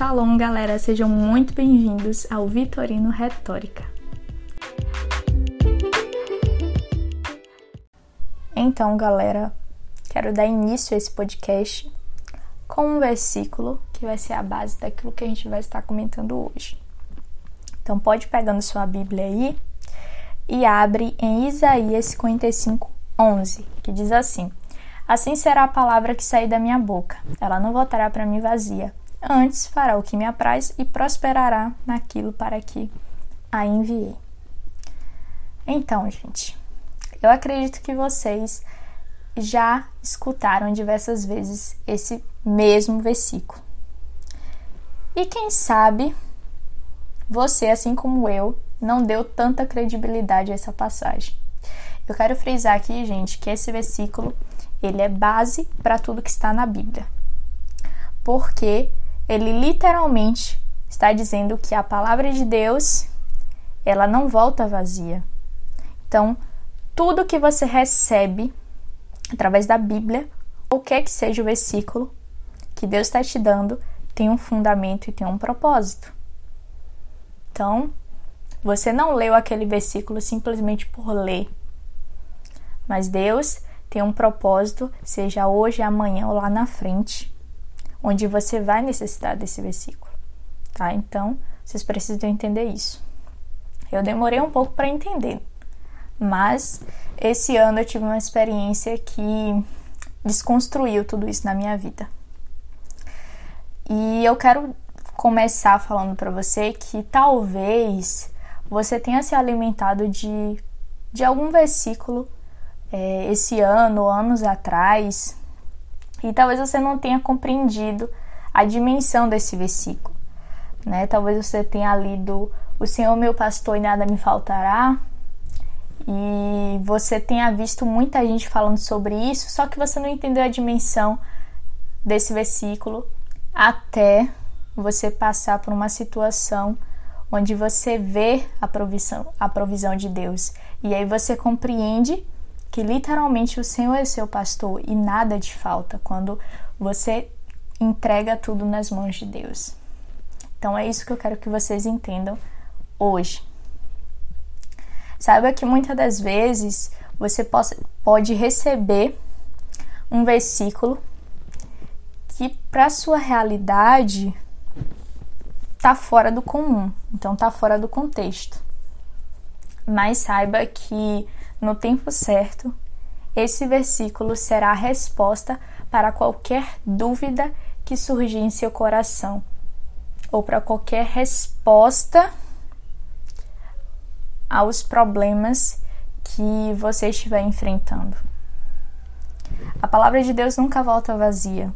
Shalom, galera, sejam muito bem-vindos ao Vitorino Retórica. Então, galera, quero dar início a esse podcast com um versículo que vai ser a base daquilo que a gente vai estar comentando hoje. Então, pode pegando sua Bíblia aí e abre em Isaías 55, 11, que diz assim: Assim será a palavra que sair da minha boca. Ela não voltará para mim vazia, Antes fará o que me apraz e prosperará naquilo para que a enviei. Então, gente, eu acredito que vocês já escutaram diversas vezes esse mesmo versículo. E quem sabe você, assim como eu, não deu tanta credibilidade a essa passagem. Eu quero frisar aqui, gente, que esse versículo ele é base para tudo que está na Bíblia. Porque ele literalmente está dizendo que a palavra de Deus, ela não volta vazia. Então, tudo que você recebe através da Bíblia, qualquer que seja o versículo que Deus está te dando, tem um fundamento e tem um propósito. Então, você não leu aquele versículo simplesmente por ler. Mas Deus tem um propósito, seja hoje, amanhã ou lá na frente onde você vai necessitar desse versículo, tá? Então, vocês precisam entender isso. Eu demorei um pouco para entender, mas esse ano eu tive uma experiência que desconstruiu tudo isso na minha vida. E eu quero começar falando para você que talvez você tenha se alimentado de, de algum versículo é, esse ano, anos atrás, e talvez você não tenha compreendido a dimensão desse versículo. Né? Talvez você tenha lido O Senhor meu pastor e nada me faltará. E você tenha visto muita gente falando sobre isso, só que você não entendeu a dimensão desse versículo até você passar por uma situação onde você vê a provisão, a provisão de Deus. E aí você compreende que literalmente o Senhor é seu pastor e nada te falta quando você entrega tudo nas mãos de Deus. Então é isso que eu quero que vocês entendam hoje. Saiba que muitas das vezes você pode receber um versículo que para sua realidade tá fora do comum, então tá fora do contexto. Mas saiba que no tempo certo, esse versículo será a resposta para qualquer dúvida que surgir em seu coração, ou para qualquer resposta aos problemas que você estiver enfrentando. A palavra de Deus nunca volta vazia.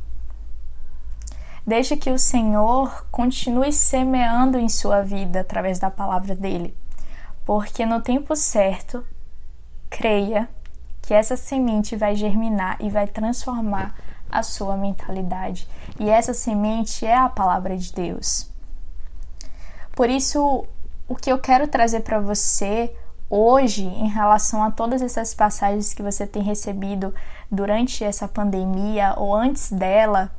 Deixe que o Senhor continue semeando em sua vida através da palavra dele, porque no tempo certo creia que essa semente vai germinar e vai transformar a sua mentalidade. E essa semente é a palavra de Deus. Por isso, o que eu quero trazer para você hoje, em relação a todas essas passagens que você tem recebido durante essa pandemia ou antes dela,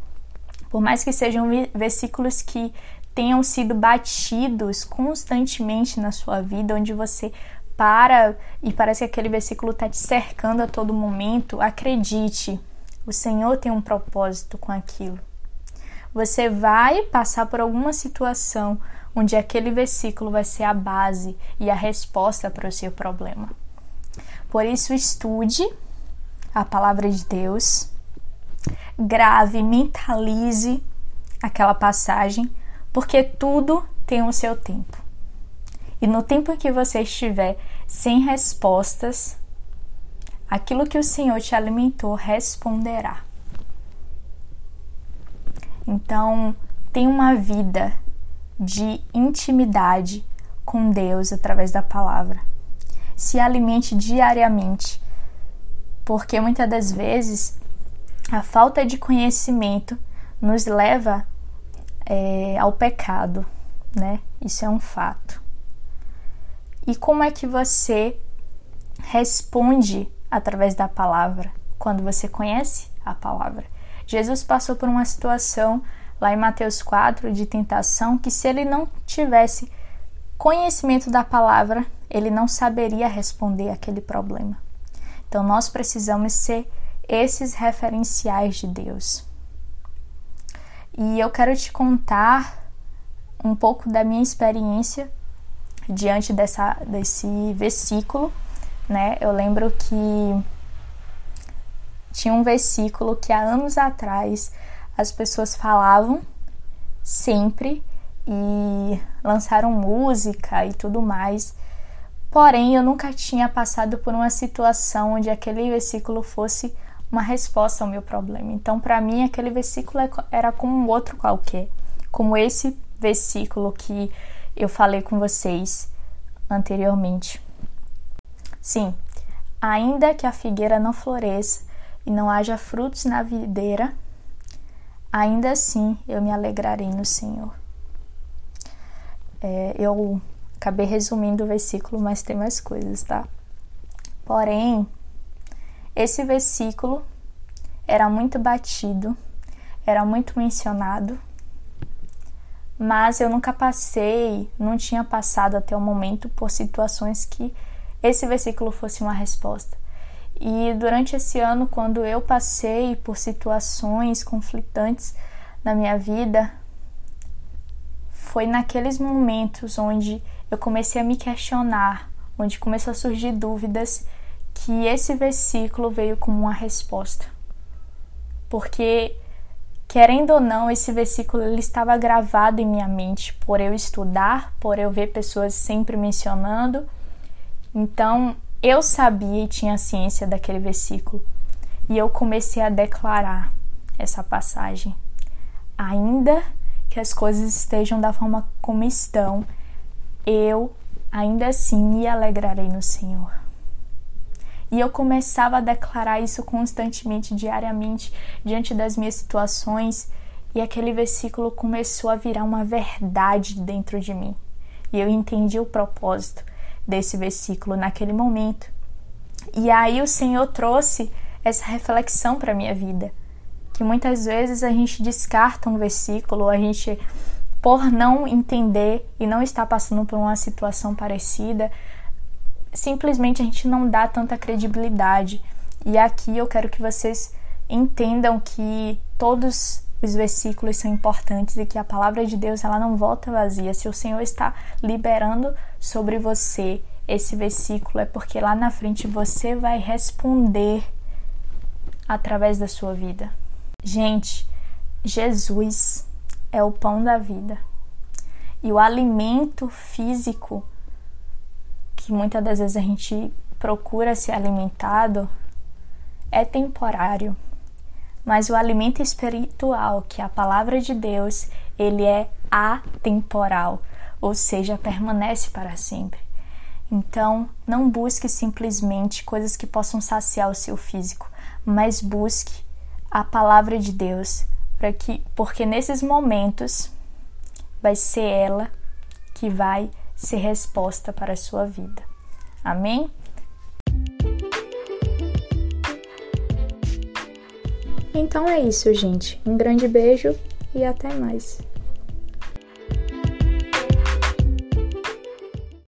por mais que sejam versículos que tenham sido batidos constantemente na sua vida, onde você para e parece que aquele versículo está te cercando a todo momento, acredite, o Senhor tem um propósito com aquilo. Você vai passar por alguma situação onde aquele versículo vai ser a base e a resposta para o seu problema. Por isso, estude a palavra de Deus, grave, mentalize aquela passagem, porque tudo tem o seu tempo. E no tempo em que você estiver sem respostas, aquilo que o Senhor te alimentou responderá. Então, tenha uma vida de intimidade com Deus através da palavra. Se alimente diariamente, porque muitas das vezes a falta de conhecimento nos leva é, ao pecado, né? Isso é um fato e como é que você responde através da palavra quando você conhece a palavra. Jesus passou por uma situação lá em Mateus 4 de tentação que se ele não tivesse conhecimento da palavra, ele não saberia responder aquele problema. Então nós precisamos ser esses referenciais de Deus. E eu quero te contar um pouco da minha experiência diante dessa, desse versículo, né? Eu lembro que tinha um versículo que há anos atrás as pessoas falavam sempre e lançaram música e tudo mais. Porém, eu nunca tinha passado por uma situação onde aquele versículo fosse uma resposta ao meu problema. Então, para mim, aquele versículo é era como um outro qualquer, como esse versículo que eu falei com vocês anteriormente. Sim, ainda que a figueira não floresça e não haja frutos na videira, ainda assim eu me alegrarei no Senhor. É, eu acabei resumindo o versículo, mas tem mais coisas, tá? Porém, esse versículo era muito batido, era muito mencionado mas eu nunca passei, não tinha passado até o momento por situações que esse versículo fosse uma resposta. E durante esse ano, quando eu passei por situações conflitantes na minha vida, foi naqueles momentos onde eu comecei a me questionar, onde começou a surgir dúvidas, que esse versículo veio como uma resposta. Porque Querendo ou não, esse versículo ele estava gravado em minha mente por eu estudar, por eu ver pessoas sempre mencionando. Então, eu sabia e tinha ciência daquele versículo. E eu comecei a declarar essa passagem. Ainda que as coisas estejam da forma como estão, eu ainda assim me alegrarei no Senhor. E eu começava a declarar isso constantemente, diariamente, diante das minhas situações, e aquele versículo começou a virar uma verdade dentro de mim. E eu entendi o propósito desse versículo naquele momento. E aí o Senhor trouxe essa reflexão para minha vida, que muitas vezes a gente descarta um versículo, a gente por não entender e não estar passando por uma situação parecida, simplesmente a gente não dá tanta credibilidade. E aqui eu quero que vocês entendam que todos os versículos são importantes e que a palavra de Deus ela não volta vazia. Se o Senhor está liberando sobre você esse versículo é porque lá na frente você vai responder através da sua vida. Gente, Jesus é o pão da vida. E o alimento físico que muitas das vezes a gente procura ser alimentado é temporário. Mas o alimento espiritual, que é a palavra de Deus, ele é atemporal, ou seja, permanece para sempre. Então, não busque simplesmente coisas que possam saciar o seu físico, mas busque a palavra de Deus, para que porque nesses momentos vai ser ela que vai ser resposta para a sua vida. Amém? Então é isso, gente. Um grande beijo e até mais.